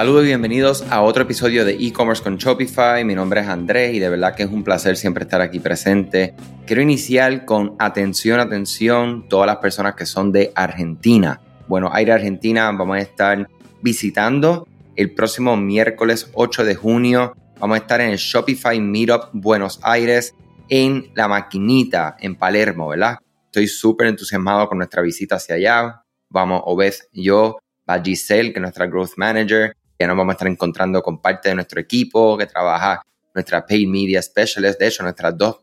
Saludos y bienvenidos a otro episodio de e-commerce con Shopify. Mi nombre es Andrés y de verdad que es un placer siempre estar aquí presente. Quiero iniciar con atención, atención, todas las personas que son de Argentina. Bueno, Aire Argentina vamos a estar visitando el próximo miércoles 8 de junio. Vamos a estar en el Shopify Meetup Buenos Aires en La Maquinita, en Palermo, ¿verdad? Estoy súper entusiasmado con nuestra visita hacia allá. Vamos, Obed yo, Giselle, que es nuestra Growth Manager, ya nos vamos a estar encontrando con parte de nuestro equipo que trabaja nuestra Paid Media Specialist, de hecho nuestras dos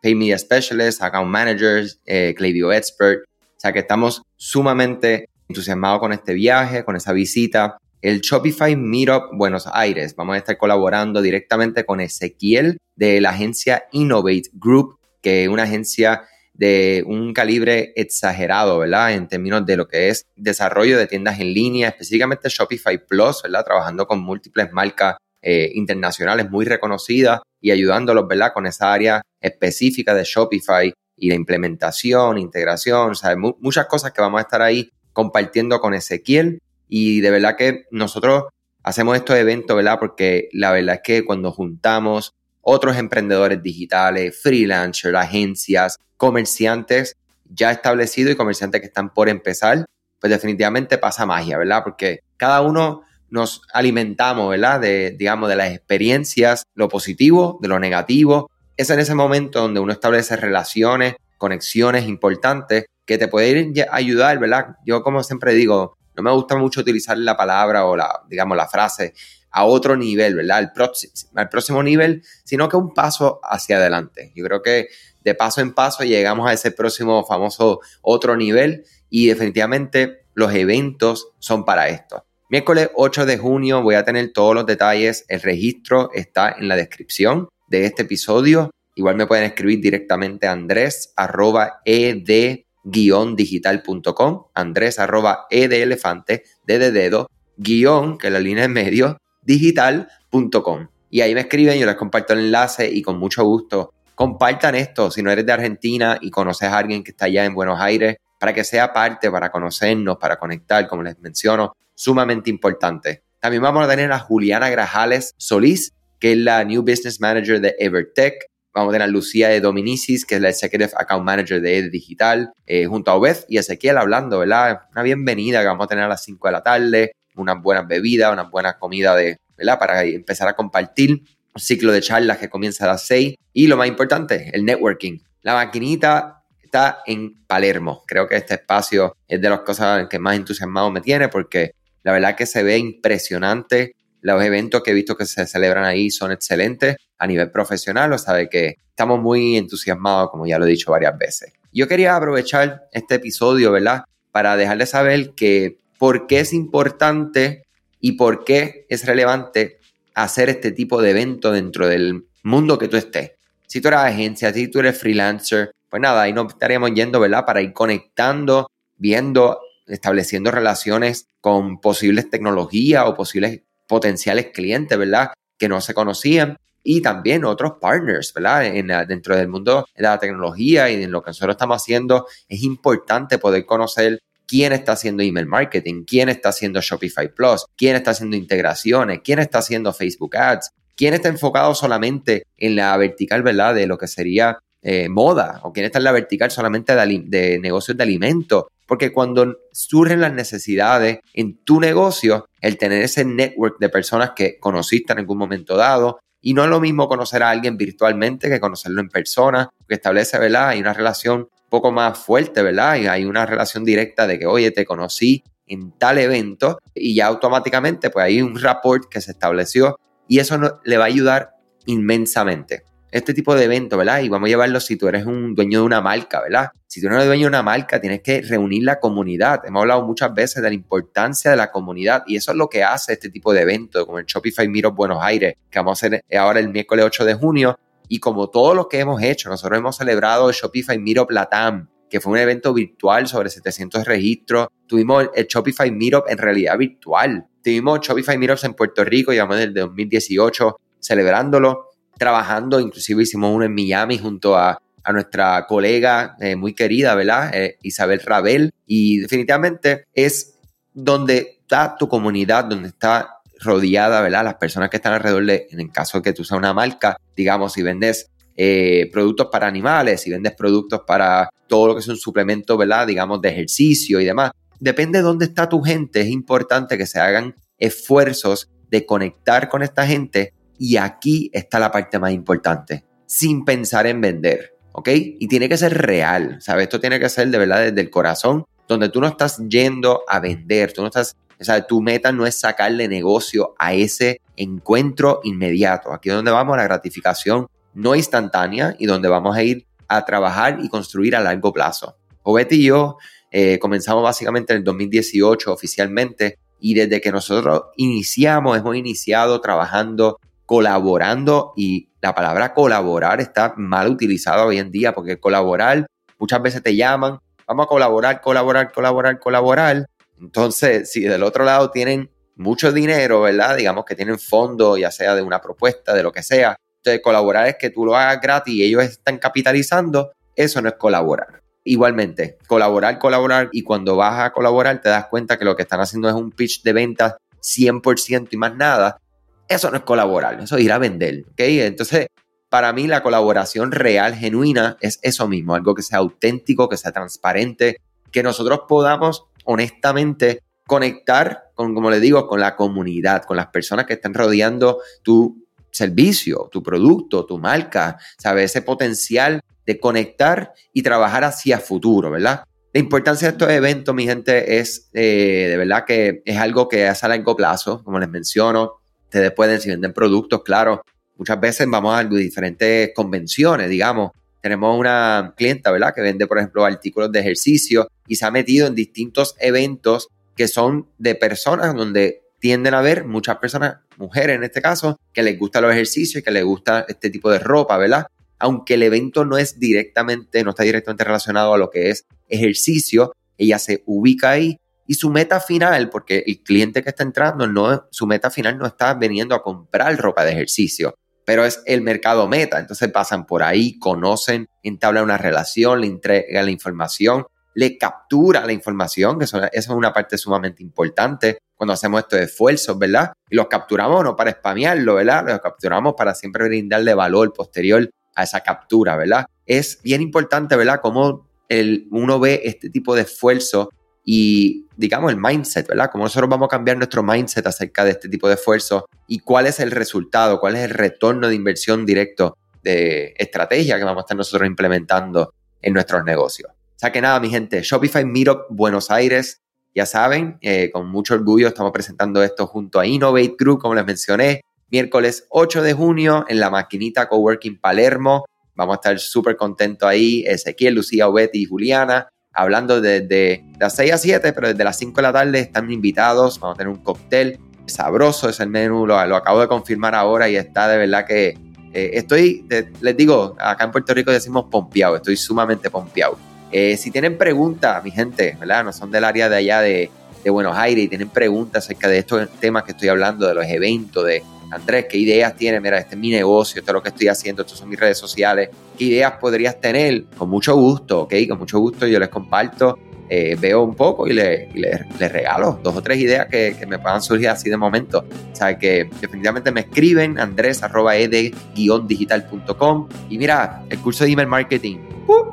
Paid Media Specialists, Account Managers, eh, Klaviyo Expert, o sea que estamos sumamente entusiasmados con este viaje, con esa visita. El Shopify Meetup Buenos Aires, vamos a estar colaborando directamente con Ezequiel de la agencia Innovate Group, que es una agencia de un calibre exagerado, ¿verdad? En términos de lo que es desarrollo de tiendas en línea, específicamente Shopify Plus, ¿verdad? Trabajando con múltiples marcas eh, internacionales muy reconocidas y ayudándolos, ¿verdad? Con esa área específica de Shopify y de implementación, integración, o sea, muchas cosas que vamos a estar ahí compartiendo con Ezequiel y de verdad que nosotros hacemos estos eventos, ¿verdad? Porque la verdad es que cuando juntamos otros emprendedores digitales, freelancers, agencias, comerciantes ya establecidos y comerciantes que están por empezar, pues definitivamente pasa magia, ¿verdad? Porque cada uno nos alimentamos, ¿verdad? De, digamos, de las experiencias, lo positivo, de lo negativo. Es en ese momento donde uno establece relaciones, conexiones importantes que te pueden ayudar, ¿verdad? Yo como siempre digo, no me gusta mucho utilizar la palabra o la, digamos, la frase a otro nivel, ¿verdad? Al próximo, al próximo nivel, sino que un paso hacia adelante. Yo creo que de paso en paso llegamos a ese próximo famoso otro nivel y definitivamente los eventos son para esto. Miércoles 8 de junio voy a tener todos los detalles, el registro está en la descripción de este episodio. Igual me pueden escribir directamente a andrés arroba ed digital.com, andrés arroba ed elefante, de dedo, guion, que es la línea en medio, digital.com. Y ahí me escriben, yo les comparto el enlace y con mucho gusto compartan esto. Si no eres de Argentina y conoces a alguien que está allá en Buenos Aires, para que sea parte, para conocernos, para conectar, como les menciono, sumamente importante. También vamos a tener a Juliana Grajales Solís, que es la New Business Manager de Evertech. Vamos a tener a Lucía de Dominicis, que es la Executive Account Manager de Ed Digital, eh, junto a Obed y Ezequiel hablando, ¿verdad? Una bienvenida que vamos a tener a las 5 de la tarde, unas buenas bebidas, una buena comida de, ¿verdad? Para empezar a compartir un ciclo de charlas que comienza a las 6 y lo más importante, el networking. La maquinita está en Palermo. Creo que este espacio es de las cosas que más entusiasmado me tiene porque la verdad que se ve impresionante. Los eventos que he visto que se celebran ahí son excelentes a nivel profesional, o sabe que estamos muy entusiasmados, como ya lo he dicho varias veces. Yo quería aprovechar este episodio, ¿verdad? Para dejarles saber que por qué es importante y por qué es relevante hacer este tipo de evento dentro del mundo que tú estés. Si tú eres agencia, si tú eres freelancer, pues nada, ahí nos estaríamos yendo, ¿verdad? Para ir conectando, viendo, estableciendo relaciones con posibles tecnologías o posibles potenciales clientes, ¿verdad? Que no se conocían. Y también otros partners, ¿verdad? En dentro del mundo de la tecnología y en lo que nosotros estamos haciendo, es importante poder conocer quién está haciendo email marketing, quién está haciendo Shopify Plus, quién está haciendo integraciones, quién está haciendo Facebook Ads, quién está enfocado solamente en la vertical, ¿verdad? De lo que sería eh, moda o quién está en la vertical solamente de, de negocios de alimentos. Porque cuando surgen las necesidades en tu negocio, el tener ese network de personas que conociste en algún momento dado, y no es lo mismo conocer a alguien virtualmente que conocerlo en persona, que establece, ¿verdad? Hay una relación poco más fuerte, ¿verdad? Y hay una relación directa de que, oye, te conocí en tal evento y ya automáticamente pues hay un rapport que se estableció y eso le va a ayudar inmensamente. Este tipo de evento, ¿verdad? Y vamos a llevarlo si tú eres un dueño de una marca, ¿verdad? Si tú no eres dueño de una marca, tienes que reunir la comunidad. Hemos hablado muchas veces de la importancia de la comunidad y eso es lo que hace este tipo de evento, como el Shopify Miro Buenos Aires, que vamos a hacer ahora el miércoles 8 de junio, y como todo lo que hemos hecho, nosotros hemos celebrado el Shopify Meetup Latam, que fue un evento virtual sobre 700 registros. Tuvimos el Shopify Meetup en realidad virtual. Tuvimos Shopify Meetups en Puerto Rico, llamamos desde 2018, celebrándolo, trabajando. Inclusive hicimos uno en Miami junto a, nuestra colega eh, muy querida, ¿verdad? Eh, Isabel Rabel. Y definitivamente es donde está tu comunidad, donde está rodeada, ¿verdad? Las personas que están alrededor de, en el caso que tú seas una marca, digamos, si vendes eh, productos para animales, si vendes productos para todo lo que es un suplemento, ¿verdad? Digamos, de ejercicio y demás. Depende de dónde está tu gente, es importante que se hagan esfuerzos de conectar con esta gente y aquí está la parte más importante, sin pensar en vender, ¿ok? Y tiene que ser real, ¿sabes? Esto tiene que ser de verdad desde el corazón, donde tú no estás yendo a vender, tú no estás, o sea, tu meta no es sacarle negocio a ese encuentro inmediato. Aquí es donde vamos a la gratificación no instantánea y donde vamos a ir a trabajar y construir a largo plazo. Obet y yo eh, comenzamos básicamente en el 2018 oficialmente y desde que nosotros iniciamos, hemos iniciado trabajando, colaborando y la palabra colaborar está mal utilizada hoy en día porque colaborar, muchas veces te llaman, vamos a colaborar, colaborar, colaborar, colaborar. Entonces, si del otro lado tienen mucho dinero, ¿verdad? Digamos que tienen fondos, ya sea de una propuesta, de lo que sea. Entonces, colaborar es que tú lo hagas gratis y ellos están capitalizando. Eso no es colaborar. Igualmente, colaborar, colaborar y cuando vas a colaborar te das cuenta que lo que están haciendo es un pitch de ventas 100% y más nada. Eso no es colaborar, eso es ir a vender, ¿ok? Entonces, para mí la colaboración real, genuina, es eso mismo, algo que sea auténtico, que sea transparente, que nosotros podamos honestamente conectar con, como le digo, con la comunidad, con las personas que están rodeando tu servicio, tu producto, tu marca, ¿sabes? Ese potencial de conectar y trabajar hacia futuro, ¿verdad? La importancia de estos eventos, mi gente, es eh, de verdad que es algo que es a largo plazo, como les menciono. Ustedes pueden, si venden productos, claro, muchas veces vamos a diferentes convenciones, digamos. Tenemos una clienta, ¿verdad? Que vende, por ejemplo, artículos de ejercicio y se ha metido en distintos eventos que son de personas donde tienden a ver muchas personas, mujeres en este caso, que les gusta los ejercicios y que les gusta este tipo de ropa, ¿verdad? Aunque el evento no es directamente, no está directamente relacionado a lo que es ejercicio, ella se ubica ahí y su meta final, porque el cliente que está entrando, no, su meta final no está veniendo a comprar ropa de ejercicio, pero es el mercado meta. Entonces pasan por ahí, conocen, entablan una relación, le entregan la información, le captura la información, que eso, es una parte sumamente importante cuando hacemos estos esfuerzos, ¿verdad? Y los capturamos no para spamearlo, ¿verdad? Los capturamos para siempre brindarle valor posterior a esa captura, ¿verdad? Es bien importante, ¿verdad? Cómo el, uno ve este tipo de esfuerzo y, digamos, el mindset, ¿verdad? Cómo nosotros vamos a cambiar nuestro mindset acerca de este tipo de esfuerzo y cuál es el resultado, cuál es el retorno de inversión directo de estrategia que vamos a estar nosotros implementando en nuestros negocios. O sea que nada, mi gente, Shopify Meetup Buenos Aires ya saben, eh, con mucho orgullo estamos presentando esto junto a Innovate Group, como les mencioné, miércoles 8 de junio en la maquinita Coworking Palermo. Vamos a estar súper contentos ahí, Ezequiel, Lucía, Betty y Juliana, hablando desde las 6 a 7, pero desde las 5 de la tarde están invitados. Vamos a tener un cóctel sabroso, es el menú, lo, acabo de confirmar ahora y está de verdad que eh, estoy, les digo, acá en Puerto Rico decimos pompeado, estoy sumamente pompeado. Eh, si tienen preguntas, mi gente, ¿verdad? No son del área de allá de, Buenos Aires y tienen preguntas acerca de estos temas que estoy hablando, de los eventos, de Andrés, ¿qué ideas tienes? Mira, este es mi negocio, esto es lo que estoy haciendo, estas son mis redes sociales. ¿Qué ideas podrías tener? Con mucho gusto, ¿ok? Con mucho gusto yo les comparto, eh, veo un poco y les le, regalo dos o tres ideas que, me puedan surgir así de momento. O sea, que definitivamente me escriben andrés arroba digitalcom y mira, el curso de email marketing. Uh,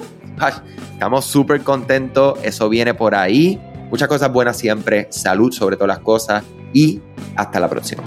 Estamos súper contentos, eso viene por ahí. Muchas cosas buenas siempre, salud sobre todas las cosas y hasta la próxima.